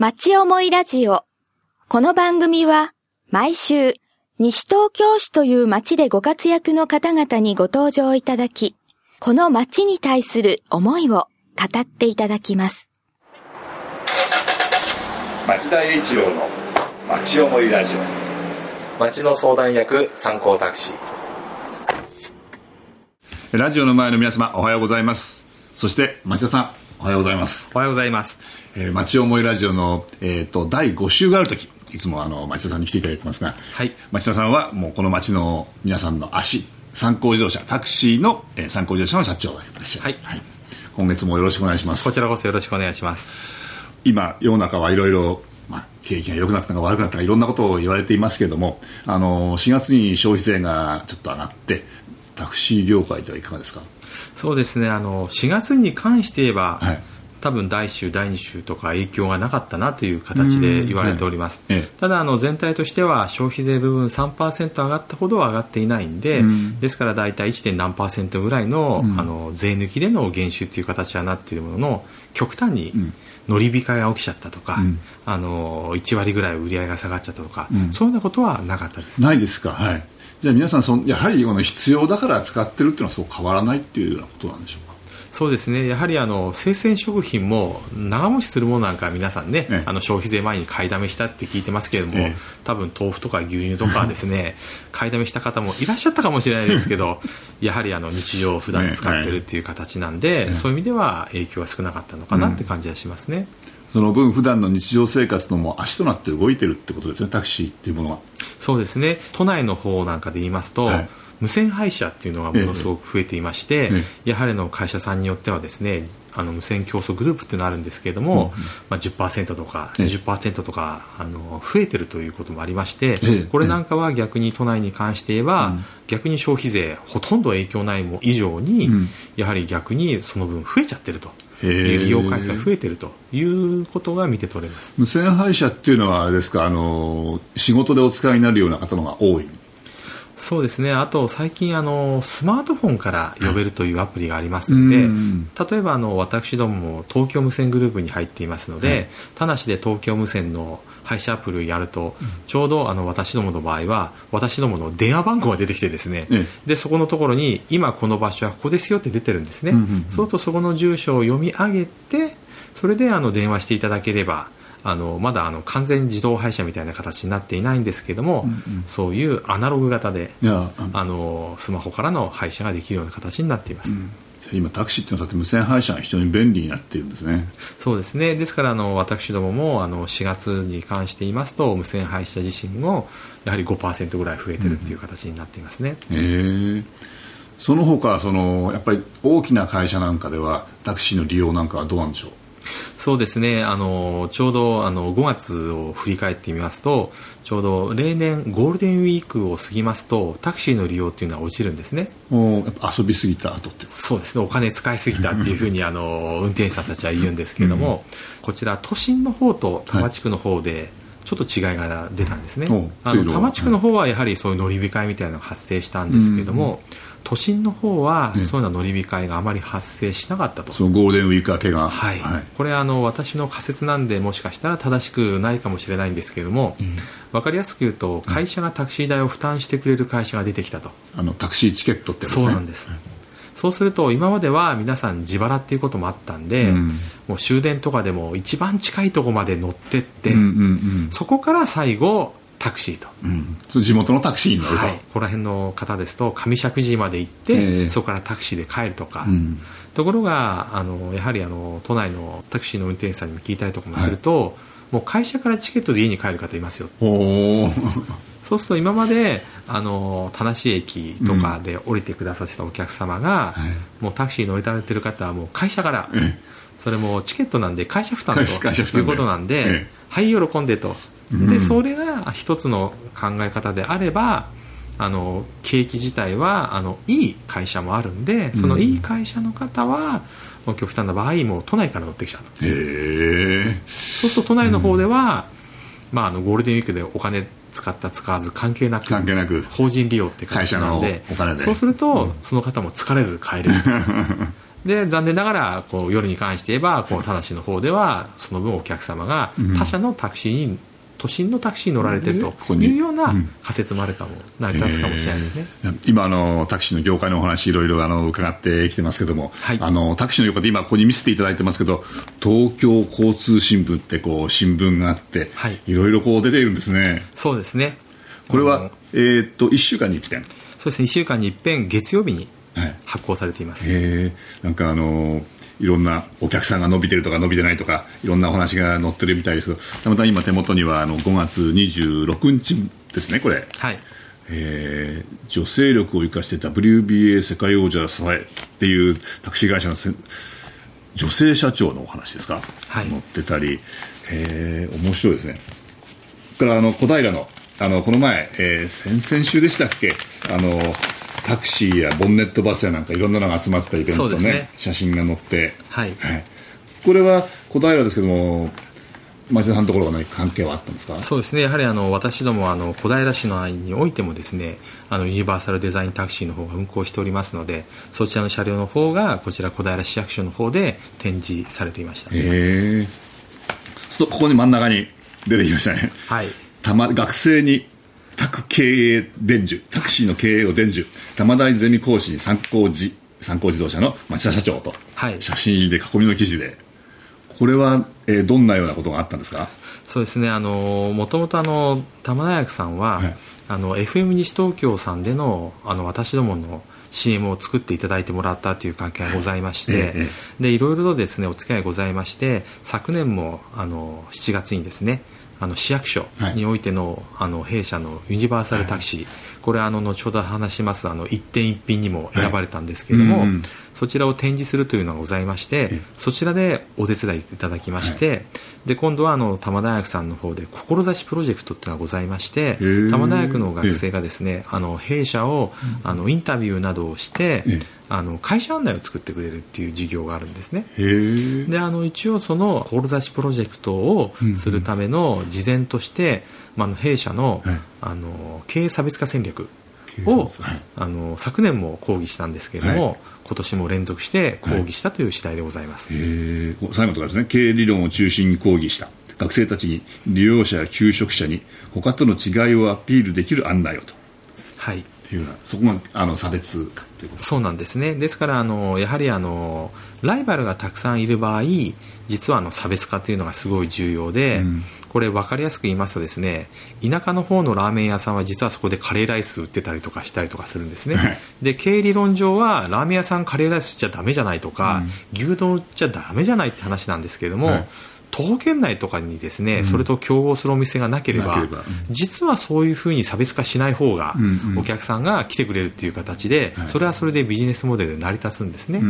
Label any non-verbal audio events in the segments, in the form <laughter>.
町思いラジオ。この番組は毎週西東京市という町でご活躍の方々にご登場いただき、この町に対する思いを語っていただきます。町田栄一郎の町思いラジオ。町の相談役参考タクシー。ラジオの前の皆様おはようございます。そして町田さんおはようございます、おはようございますえー、町思いラジオの、えー、と第5週がある時いつもあの町田さんに来ていただいてますが、はい。町田さんはもうこの町の皆さんの足参考自動車タクシーの、えー参考自動車の社長でいらっしゃいます、はい。今月もよろしくお願いします。こちらこそよろしくお願いします。今世の中はいろいろまあ景気が良くなったか悪くなったかいろんなことを言われていますけれどもあの4月に消費税がちょっと上がってタクシー業界ではいかがですか？そうですね。あの4月に関して言えば、はい多分第1週第2週とか影響がなかったなという形で言われております、うんはいええ。ただあの全体としては消費税部分3%上がったほどは上がっていないんで、うん。ですから大体 1. 点何ぐらいの,、うん。あの税抜きでの減収という形はなっているものの極端にん。乗り控えが起きちゃったとか、うん。あの1割ぐらい売り上げが下がっちゃったとか、うん。そういうようなことはなかったです。ないですか？はい。じゃあ皆さんそんやはりこの必要だから使ってるっていうのはそう変わらないっていうようなことなんでしょうか？そうですね。やはりあの生鮮食品も長持ちするものなんかは皆さんね、ええ。あの消費税前に買いだめしたって聞いてますけれども、ええ。多分豆腐とか牛乳とかはですね買いだめした方もいらっしゃったかもしれないですけど <laughs> やはりあの日常普段使ってるっていう形なんで、そういう意味では影響は少なかったのかなって感じはしますね。その分普段の日常生活のもう足となって動いてるってことですねタクシーっていうものは。そうですね。都内の方なんかで言いますと、はい無線配車っていうのがものすごく増えていまして、えやはりあの会社さんによってはですねあの無線競争グループっていうのがあるんですけれども、まあ、10%とかええ。20%とかあの増えてるということもありまして、ええこれなんかは逆に都内に関して言えば、逆に消費税ほとんど影響ないも以上に、うん。やはり逆にその分増えちゃってると。利用回数が増えてるということが見て取れます。無線配車っていうのはあれですかあの仕事でお使いになるような方のが多いそうですね。あと最近あのスマートフォンから呼べるというアプリがありますので、うん。例えばあの私どもも東京無線グループに入っていますので、田無で東京無線の配車アプリをやると、ちょうどあの私どもの場合は私どもの電話番号が出てきてですね、えでそこのところに今この場所はここですよって出てるんですね、そうするとそこの住所を読み上げてそれであの電話していただければあのまだあの完全自動配車みたいな形になっていないんですけども、そういうアナログ型でああのスマホからの配車ができるような形になっています、今タクシーっていうのはだって無線配車が非常に便利になっているんですね。そうですね。ですからあの私どももあの4月に関して言いますと無線配車自身もやはり5%ぐらい増えてるっていう形になっていますね、へえ。その他そのやっぱり大きな会社なんかではタクシーの利用なんかはどうなんでしょう？そうですね。あのちょうどあの5月を振り返ってみますとちょうど例年ゴールデンウィークを過ぎますとタクシーの利用っていうのは落ちるんですね。もうやっぱ遊びすぎた後ってそうですね。お金使いすぎたっていうふうにあの運転手さんたちは言うんですけれども、こちら都心の方と多摩地区の方でちょっと違いが出たんですね、おあの多摩地区の方はやはりそういう乗り控えみたいなのが発生したんですけれども、都心の方はええ。そういうような乗り控えがあまり発生しなかったと。そのゴールデンウィーク明けが。はい。これあの私の仮説なんでもしかしたら正しくないかもしれないんですけれども、分かりやすく言うと会社がタクシー代を負担してくれる会社が出てきたと、あのタクシーチケットってね。そうなんです、そうすると今までは皆さん自腹っていうこともあったんで、うん。もう終電とかでも一番近いところまで乗ってって、うんうんうん。そこから最後タクシーと。うん。地元のタクシーに乗ると、はい、ここら辺の方ですと上石神井まで行って、ええ。そこからタクシーで帰るとか、うん。ところがあのやはりあの都内のタクシーの運転手さんにも聞いたりとかもすると、もう会社からチケットで家に帰る方いますよおおそうすると今まであの田無駅とかで降りてくださってたお客様が、はい。もうタクシー乗りられてる方はもう会社から、えそれもチケットなんで会社負担ということなんで、ええ。はい喜んでと、うんでそれが一つの考え方であればあの景気自体はあのいい会社もあるんでそのいい会社の方は、もう極端な場合もう都内から乗ってきちゃうと。へえ。そうすると都内の方では、まあ、あのゴールデンウィークでお金使った使わず関係なく関係なく法人利用って会社のお金で。そうすると、その方も疲れず帰れる。とで残念ながらこう夜に関して言えばこう田無の方ではその分お客様が他社のタクシーに都心のタクシーに乗られてるというような仮説もあるかも、成り立つかもしれないですね、えー、今あの、タクシーの業界のお話、いろいろあの伺ってきてますけども、はい、あのタクシーの横で今、ここに見せていただいてますけど、東京交通新聞ってこう新聞があって、はい、いろいろこう出ているんですね。そうですね。これは、えー、っと1週間に一遍。そうですね。1週間に一遍月曜日に発行されています、はい、なんかあのいろんなお客さんが伸びてるとか伸びてないとかいろんなお話が載ってるみたいですけどたまたま今手元にはあの5月26日ですねこれ、はい。えー、女性力を生かして WBA 世界王者支えっていうタクシー会社の女性社長のお話ですか、はい、載ってたり、えー、面白いですね。からあの小平のあのこの前、えー、先々週でしたっけ？あのタクシーやボンネットバスやなんかいろんなのが集まったイベントね、ね、写真が載って、はい、はい、これは小平ですけども町田さんのところが、ね、関係はあったんですか？そうですね。やはりあの私どもあの小平市の愛においてもですねあのユニバーサルデザインタクシーの方が運行しておりますのでそちらの車両の方がこちら小平市役所の方で展示されていました。へえここに真ん中に出てきましたね。はい。たま学生にタク経営伝授タクシーの経営を伝授玉大ゼミ講師に参考自参考自動車の町田社長と、はい、写真で囲みの記事でこれは、えー、どんなようなことがあったんですか？そうですね。あのもともとあの玉大学さんは、はい、あの FM 西東京さんでのあの私どもの CM を作っていただいてもらったという関係がございまして、ええ、でいろいろとですねお付き合いございまして昨年もあの7月にですねあの市役所においての,、あの弊社のユニバーサルタクシー、これはあの後ほど話します。あの一点一品にも選ばれたんですけれども、そちらを展示するというのがございまして、そちらでお手伝いいただきまして、で今度はあの多摩大学さんの方で志プロジェクトっていうのがございまして多摩大学の学生がですねあの弊社をあのインタビューなどをしてあの会社案内を作ってくれるっていう事業があるんですね。であの一応その志プロジェクトをするための事前として、まあ、弊社の,、あの経営差別化戦略を、はい、あの昨年も講義したんですけれども、はい、今年も連続して講義したという次第でございます、はい、最後とかですね。経営理論を中心に講義した。学生たちに利用者や求職者に他との違いをアピールできる案内をと。はいっていうそこがあの差別化ということ。そうなんですね。ですからあのやはりあのライバルがたくさんいる場合実はあの差別化というのがすごい重要で、うん、これ分かりやすく言いますとですね田舎の方のラーメン屋さんは実はそこでカレーライス売ってたりとかしたりとかするんですね、はい、で経営理論上はラーメン屋さんカレーライスしちゃだめじゃないとか、うん、牛丼売っちゃだめじゃないって話なんですけれども、はい徒歩圏内とかにですね、うん、それと競合するお店がなければ、うん、実はそういうふうに差別化しない方が、お客さんが来てくれるっていう形で、それはそれでビジネスモデルで成り立つんですね。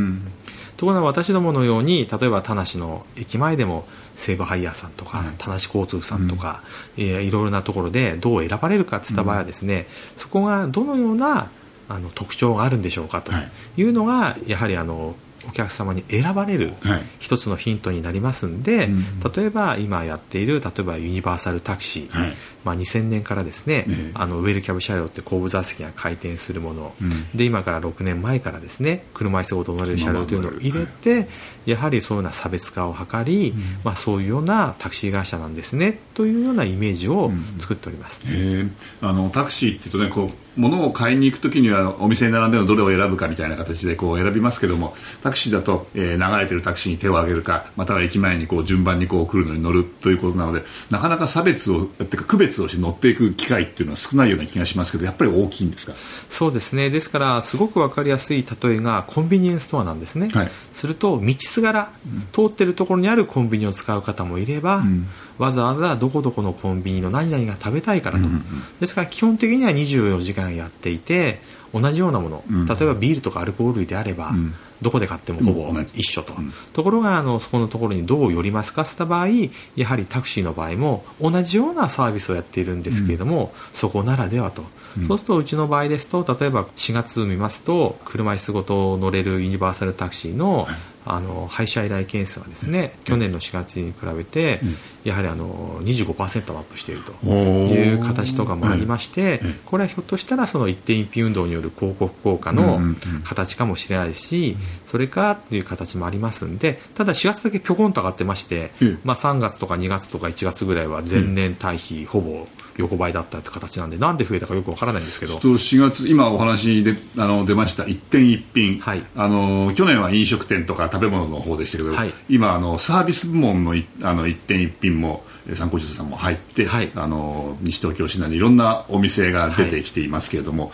ところが私どものように例えば田無の駅前でも西武ハイヤーさんとか、田無交通さんとか、うん、えー、いろいろなところでどう選ばれるかといった場合はですね、そこがどのようなあの特徴があるんでしょうかというのが、やはりあのお客様に選ばれる一つのヒントになりますんで、はい、例えば今やっている例えばユニバーサルタクシー、はい、まあ、2000年からですね、ねあのウェルキャブ車両って後部座席が回転するもの、うん、で今から6年前からですね車椅子ごと乗れる車両というのを入れて、はい、やはりそういうような差別化を図り、うん、まあ、そういうようなタクシー会社なんですねというようなイメージを作っております、うん、あのタクシーっていうとねこう物を買いに行くときにはお店に並んでのどれを選ぶかみたいな形でこう選びますけどもタクシーだと、えー、流れてるタクシーに手を挙げるかまたは駅前にこう順番にこう来るのに乗るということなのでなかなか差別をってか区別をして乗っていく機会っていうのは少ないような気がしますけどやっぱり大きいんですか？そうですね。ですからすごく分かりやすい例えがコンビニエンスストアなんですね、はい、すると道すがら、うん、通ってるところにあるコンビニを使う方もいれば、うん、わざわざどこどこのコンビニの何々が食べたいからと、うんうん、ですから基本的には24時間やっていて同じようなもの、うん、例えばビールとかアルコール類であれば、どこで買ってもほぼ一緒と、うん、ところがあのそこのところにどう寄りますかといった場合やはりタクシーの場合も同じようなサービスをやっているんですけれども、うん、そこならではと、うん、そうするとうちの場合ですと例えば4月見ますと車椅子ごと乗れるユニバーサルタクシーの,、あの配車依頼件数はですね去年の4月に比べて、やはりあの25%アップしているという形とかもありまして、これはひょっとしたらその一点一品運動による広告効果の形かもしれないし、それかという形もありますんでただ4月だけぴょこんと上がってまして、うんまあ、3月とか2月とか1月ぐらいは前年対比ほぼ横ばいだった形なんでなんで増えたかよくわからないんですけど。と4月今お話であの出ました一点一品、はい。あの去年は飲食店とか食べ物の方でしたけど、はい。今あのサービス部門のいあの一点一品もえー参考書さんも入って、はい。あの西東京市内にいろんなお店が出てきていますけれども、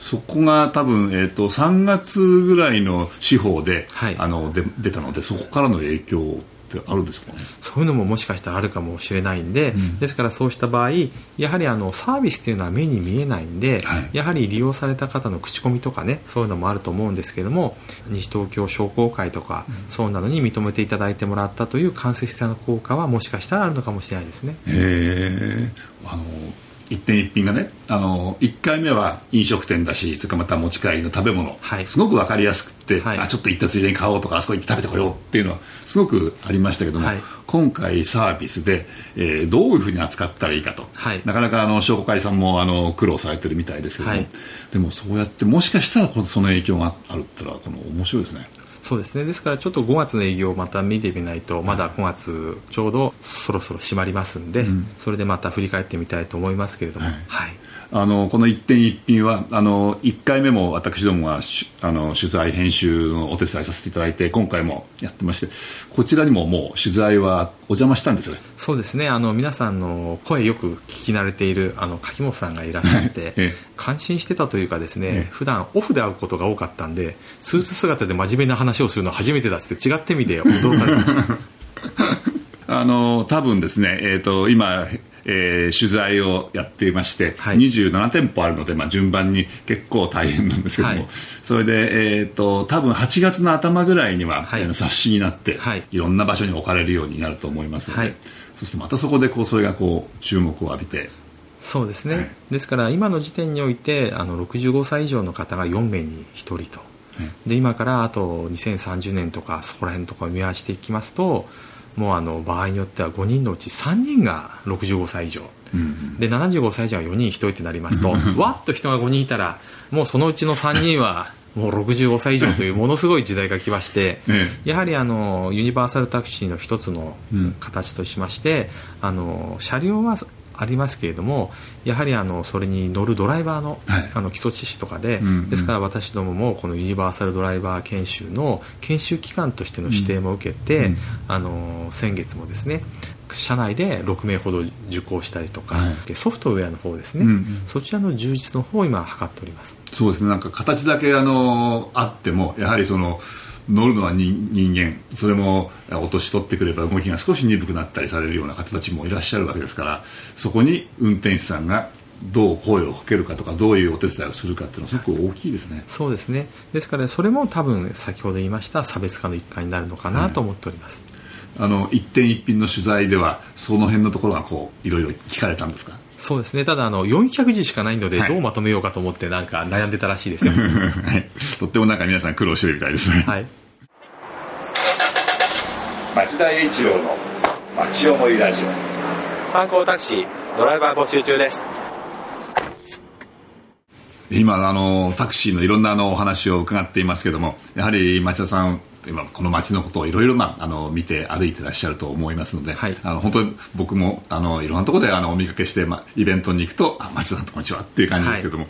そこが多分、えー、と3月ぐらいの司法で、はい。あので出たのでそこからの影響ってあるんですかね？そういうのももしかしたらあるかもしれないんで、ですからそうした場合やはりあのサービスというのは目に見えないんで、はい。やはり利用された方の口コミとかねそういうのもあると思うんですけども西東京商工会とか、そうなのに認めていただいてもらったという間接性の効果はもしかしたらあるのかもしれないですね。へえあの一点一品がねあの1回目は飲食店だしそれからまた持ち帰りの食べ物、はい。すごく分かりやすくって、はい。あちょっと行ったついでに買おうとかあそこ行って食べてこようっていうのはすごくありましたけども、はい。今回サービスで、えーどういうふうに扱ったらいいかと、はい。なかなかあの商工会さんもあの苦労されてるみたいですけども、はい。でもそうやってもしかしたらこのその影響があるってのはこの面白いですね。そうですね。ですからちょっと5月の営業をまた見てみないとまだ5月ちょうどそろそろ閉まりますんで、ん。それでまた振り返ってみたいと思いますけれども、はい。はいあのこの一点一品はあの1回目も私どもはしあの取材編集のお手伝いさせていただいて今回もやってましてこちらにももう取材はお邪魔したんですよね。そうですね。あの皆さんの声よく聞き慣れているあの柿本さんがいらっしゃって、<laughs> ええ。感心してたというかですね、ええ。普段オフで会うことが多かったんでスーツ姿で真面目な話をするのは初めてだって違ってみて驚かれました。<laughs> あの多分ですね、えー、と今、えー取材をやっていまして、はい。27店舗あるので、まあ、順番に結構大変なんですけども、はい。それで、えー、と多分8月の頭ぐらいには、はい。あの冊子になって、はい。い、ろんな場所に置かれるようになると思いますので、はい。そしてまたそこでこうそれがこう注目を浴びて。そうですね、はい。ですから今の時点においてあの65歳以上の方が4名に1人と、で今からあと2030年とかそこら辺とかを見合わせていきますともうあの場合によっては5人のうち3人が65歳以上、うんで75歳以上が4人1人ってなりますとわっと人が5人いたらもうそのうちの3人はもう65歳以上というものすごい時代が来まして、<laughs> え。やはりあのユニバーサルタクシーの一つのうん。形としまして、あの車両はありますけれどもやはりあのそれに乗るドライバーの,、はい。あの基礎知識とかで、うんうん。ですから私どももこのユニバーサルドライバー研修の研修機関としての指定も受けて、うんあの先月もですね社内で6名ほど受講したりとか、はい。でソフトウェアの方ですね、うんうん。そちらの充実の方を今図っております。そうですね。なんか形だけあのあってもやはりその乗るのは人人間。それもお年取ってくれば動きが少し鈍くなったりされるような方たちもいらっしゃるわけですからそこに運転手さんがどう声をかけるかとかどういうお手伝いをするかっていうのはすごく大きいですね。そうですね。ですからそれも多分先ほど言いました差別化の一環になるのかなと思っております、あの一点一品の取材ではその辺のところがこういろいろ聞かれたんですか？そうですね。ただあの400字しかないのではい。どうまとめようかと思ってなんか悩んでたらしいですよ。<laughs> はい。とってもなんか皆さん苦労してるみたいですね。はい。町田栄一郎の町思いラジオ。参考タクシードライバー募集中です。今あのタクシーのいろんなあのお話を伺っていますけどもやはり町田さん今この街のことをいろいろ、まあ、あの見て歩いてらっしゃると思いますので、はい。あの本当に僕もあのいろんなところであのお見かけして、まあ、イベントに行くと「あ町田さんこんにちは」っていう感じですけども、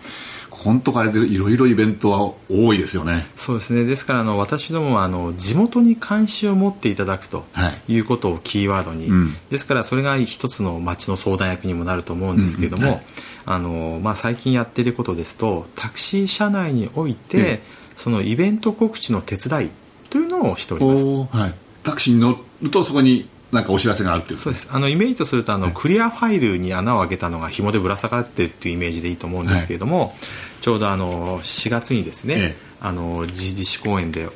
本当これでいろいろイベントは多いですよね。そうですね。ですからあの私どもはあの地元に関心を持っていただくとはい。いうことをキーワードに、うん。ですからそれが一つの町の相談役にもなると思うんですけれども、うん。うん。はい。あのまあ、最近やっていることですとタクシー車内において、え。そのイベント告知の手伝いというのをしております。はい、タクシーに乗るとそこになんかお知らせがあるっていうそうです。あのイメージとするとあのクリアファイルに穴を開けたのが紐でぶら下がってるっていうイメージでいいと思うんですけれども、ちょうどあの4月にですね、ええ。あの自治市公園で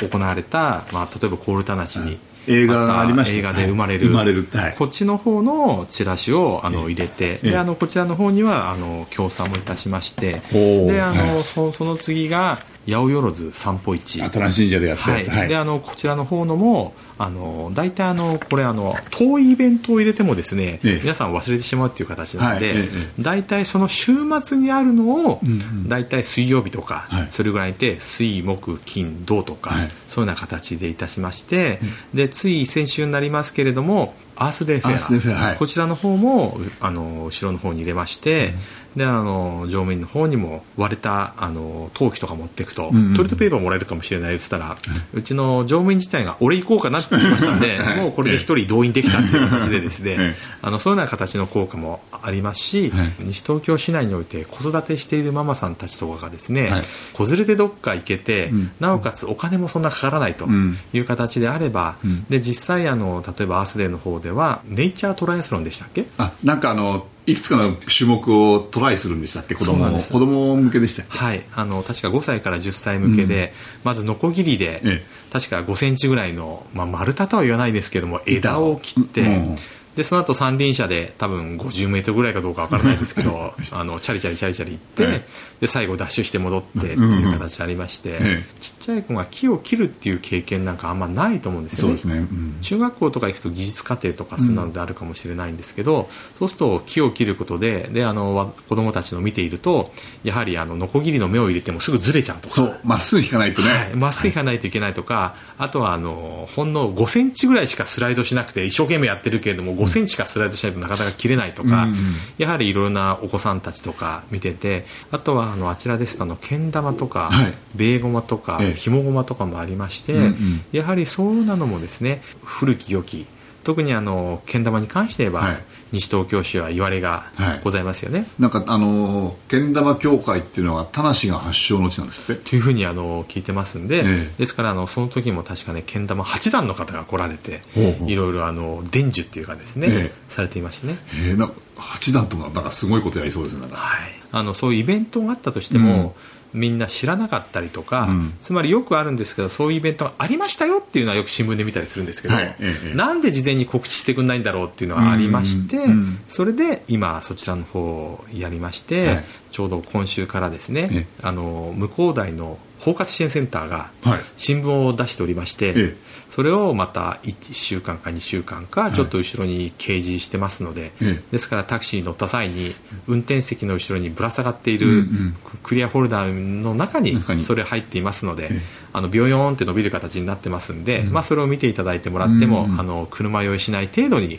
行われた、まあ、例えばコールタナチに、映画がありま映画で生まれる,、はい生まれる。はい。こっちの方のチラシをあの入れて、ええ。であのこちらの方にはあの協賛もいたしましてであの、はい。そその次が八百万散歩市新しい神社でやったやつ、はい、であのこちらの方のもあの大体あのこれあの遠いイベントを入れてもですね、ええ。皆さん忘れてしまうっていう形なので、はい。ええ大体その週末にあるのを、んうん。大体水曜日とか、はい。それぐらいで水木金土とか、はい。そういうような形でいたしまして、でつい先週になりますけれどもアースデーフェア。こちらの方もうあの後ろの方に入れまして、であの乗務員の方にも割れたあの陶器とか持っていくと、んうんトイレットペーパーもらえるかもしれないって言ったら、うちの乗務員自体が俺行こうかなって言ってましたんで、<laughs> もうこれで一人動員できたっていう形でですね、ええ。あのそういうような形の効果もありますし、はい。西東京市内において子育てしているママさんたちとかがですね、はい。子連れでどっか行けて、うん。なおかつお金もそんなかからないとうん。いう形であれば、うん。で実際あの例えばアースデーの方ではネイチャートライアスロンでしたっけ？あなんかあのいくつかの種目をトライするんでしたっけ？子供子供向けでしたはい、あの確か5歳から10歳向けで、まずノコギリで、え確か5センチぐらいの、まあ、丸太とは言わないですけども枝を切って、うんでその後三輪車で多分50メートルぐらいかどうかわからないですけど <laughs> あのチャリチャリチャリチャリ行って、えで最後ダッシュして戻ってっていう形ありまして、ええ。ちっちゃい子が木を切るっていう経験なんかあんまないと思うんですよね。そうですね、うん。中学校とか行くと技術課程とかそんなのであるかもしれないんですけど、そうすると木を切ることでであのわ子供たちの見ているとやはりあのノコギリの目を入れてもすぐずれちゃうとか。そう。まっすぐ引かないとね、はい、まっすぐ行かないといけないとか、あとはあのほんの5センチぐらいしかスライドしなくて一生懸命やってるけれども5センチしかスライドしないとなかなか切れないとか、うんうんやはりいろいろなお子さんたちとか見ててあとはあのあちらです。とあのけん玉とか、はい。ベーゴマとか、ええ。ひもごまとかもありまして、うんうん。やはりそういうのもですね古き良き特にあのけん玉に関して言えば、はい西東京市は言われがはい。ございますよね。なんかあのけん玉協会っていうのは田無が発祥の地なんですって。というふうにあの聞いてますんで、ええ。ですからあのその時も確かねけん玉八段の方が来られていろいろあの伝授っていうかですね、ええ。されていましてね、えー、なんか八段とかなんかすごいことやりそうですねはい、あのそういうイベントがあったとしても、みんな知らなかったりとか、うん。つまりよくあるんですけどそういうイベントがありましたよっていうのはよく新聞で見たりするんですけど、はい。ええなんで事前に告知してくんないんだろうっていうのがありまして、うんうん。それで今そちらの方をやりまして、はい。ちょうど今週からですね、えあの向こう大の包括支援センターがはい。新聞を出しておりまして、ええ。それをまた1週間か2週間かちょっと後ろに掲示してますので、ええ。ですからタクシーに乗った際に運転席の後ろにぶら下がっているんクリアホルダーの中にそれ入っていますので、ええ。あのビヨヨーンって伸びる形になってますんで、まあ、それを見ていただいてもらっても、うんあの車酔いしない程度に見てい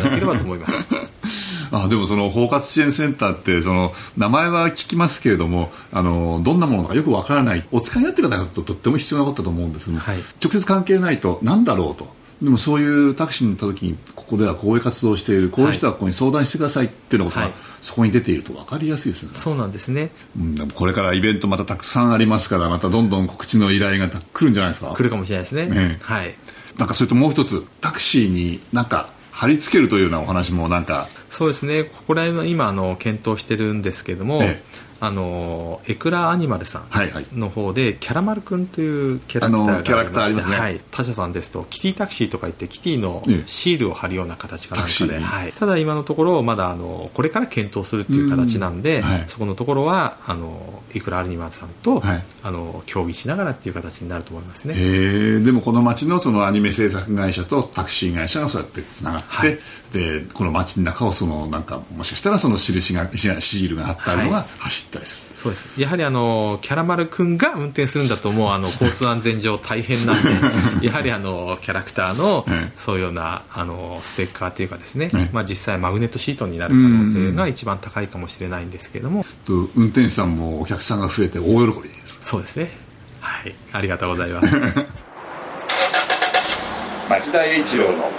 ただければと思います。<laughs> あでもその包括支援センターってその名前は聞きますけれどもあのどんなものかよくわからない。お使いになってる方だととっても必要なことだと思うんですよね、はい。直接関係ないとなんだろうと。でもそういうタクシーに乗った時にここではこういう活動をしている。こういう人はここに相談してくださいっていうようなことが、はい。そこに出ていると分かりやすいですね。そうなんですね。うん、でもこれからイベントまたたくさんありますからまたどんどん告知の依頼が来るんじゃないですか。来るかもしれないですね、ええ。はい。なんかそれともう一つタクシーになんか貼り付けるというようなお話もなんか。そうですね。ここら辺は今あの検討してるんですけども、ええあのエクラアニマルさんはいはい。の方でキャラマルくんというキャラクターがあのキャラクターありますね。はい、他社さんですとキティタクシーとか言ってキティのええ。シールを貼るような形かなんかで、はい、ただ今のところまだあのこれから検討するっていう形なんで、うん。はい。そこのところはあのエクラアニマルさんと、はい。あの協議しながらっていう形になると思いますね。でもこの町のそのアニメ制作会社とタクシー会社がそうやってつながって、はい。でこの町の中をそのなんかもしかしたらその印がシールが貼ってあるのが走ったりする、そうです。やはりあのキャラマル君が運転するんだともうあの交通安全上大変なんで <laughs> やはりあのキャラクターのええそういうようなあのステッカーというかですね、ええまあ、実際マグネットシートになる可能性が一番高いかもしれないんですけれども。と運転手さんもお客さんが増えて大喜び。そうですね。はい。ありがとうございます。<laughs> 町田栄一郎の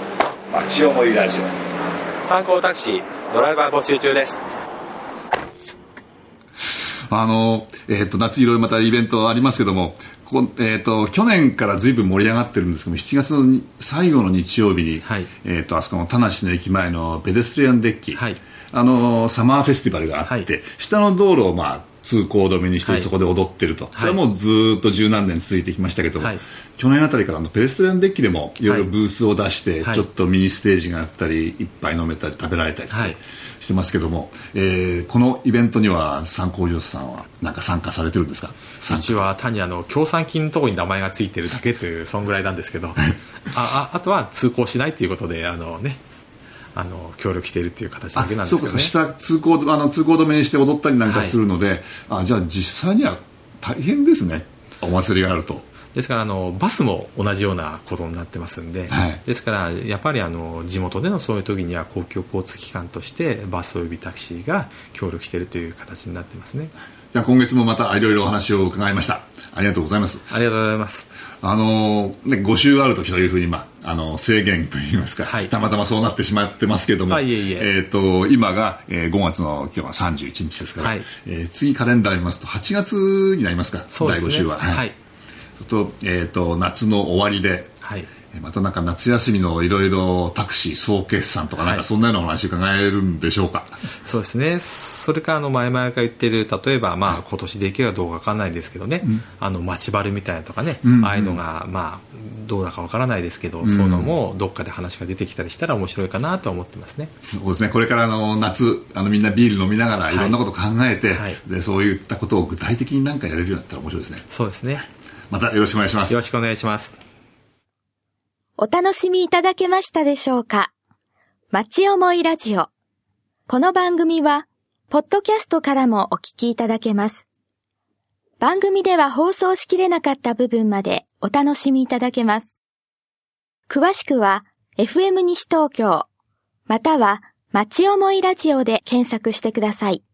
町思いラジオ。参考タクシードライバー募集中ですあの、えー、と夏いろいろまたイベントありますけどもここ、えー、と去年からずいぶん盛り上がってるんですけども7月のに最後の日曜日に、はい。えー、とあそこの田無の駅前のペデストリアンデッキ、はい。あのサマーフェスティバルがあって、はい。下の道路を、まあ、通行止めにしてはい。そこで踊ってると、い。それはもうずーっと十何年続いてきましたけども、はい。去年あたりからあのペレストランデッキでもいろいろはい。ブースを出して、はい。ちょっとミニステージがあったりいっぱい飲めたり食べられたりはいしてますけども、えーこのイベントには参考女子さんはなんか参加されてるんですか？うちは単にあの協賛金のところに名前がついてるだけというそんぐらいなんですけど。あああとは通行しないということであのねあの協力しているという形だけなんですけどね。そうか。下通行あの通行止めにして踊ったりなんかするので、あじゃあ実際には大変ですね。お祭りがあるとですからあのバスも同じようなことになってますんで、はい。ですからやっぱりあの地元でのそういう時には公共交通機関としてバスおよびタクシーが協力しているという形になってますね。じゃあ今月もまたいろいろお話を伺いました。ありがとうございます。ありがとうございます。あのね、5週ある時というふうに、まあ、あの制限といいますか、はい。たまたまそうなってしまってますけども、はいいえいえ。ー、と今が、えー5月の今日は31日ですから、はい。えー次カレンダー見ますと8月になりますかそうですね。第5週は。はいと,、えー、と夏の終わりではい。えーまたなんか夏休みのいろいろタクシー総決算とかなんはい。かそんなようなお話伺えるんでしょうか、そうですね。それからあの前々から言ってる例えばまあ今年できるかどうかわかんないですけどね、あの待ちバルみたいなとかね、うんうん。ああいうのがまあどうだかわからないですけど、そういうのもどっかで話が出てきたりしたら面白いかなとは思ってますね。そうですね。これからあの夏あのみんなビール飲みながらいろんなこと考えて、はい。でそういったことを具体的に何かやれるようになったら面白いですね。そうですねまたよろしくお願いしますよろしくお願いしますお楽しみいただけましたでしょうか？町思いラジオ。この番組は、ポッドキャストからもお聞きいただけます。番組では放送しきれなかった部分までお楽しみいただけます。詳しくは、FM 西東京、または、町思いラジオで検索してください。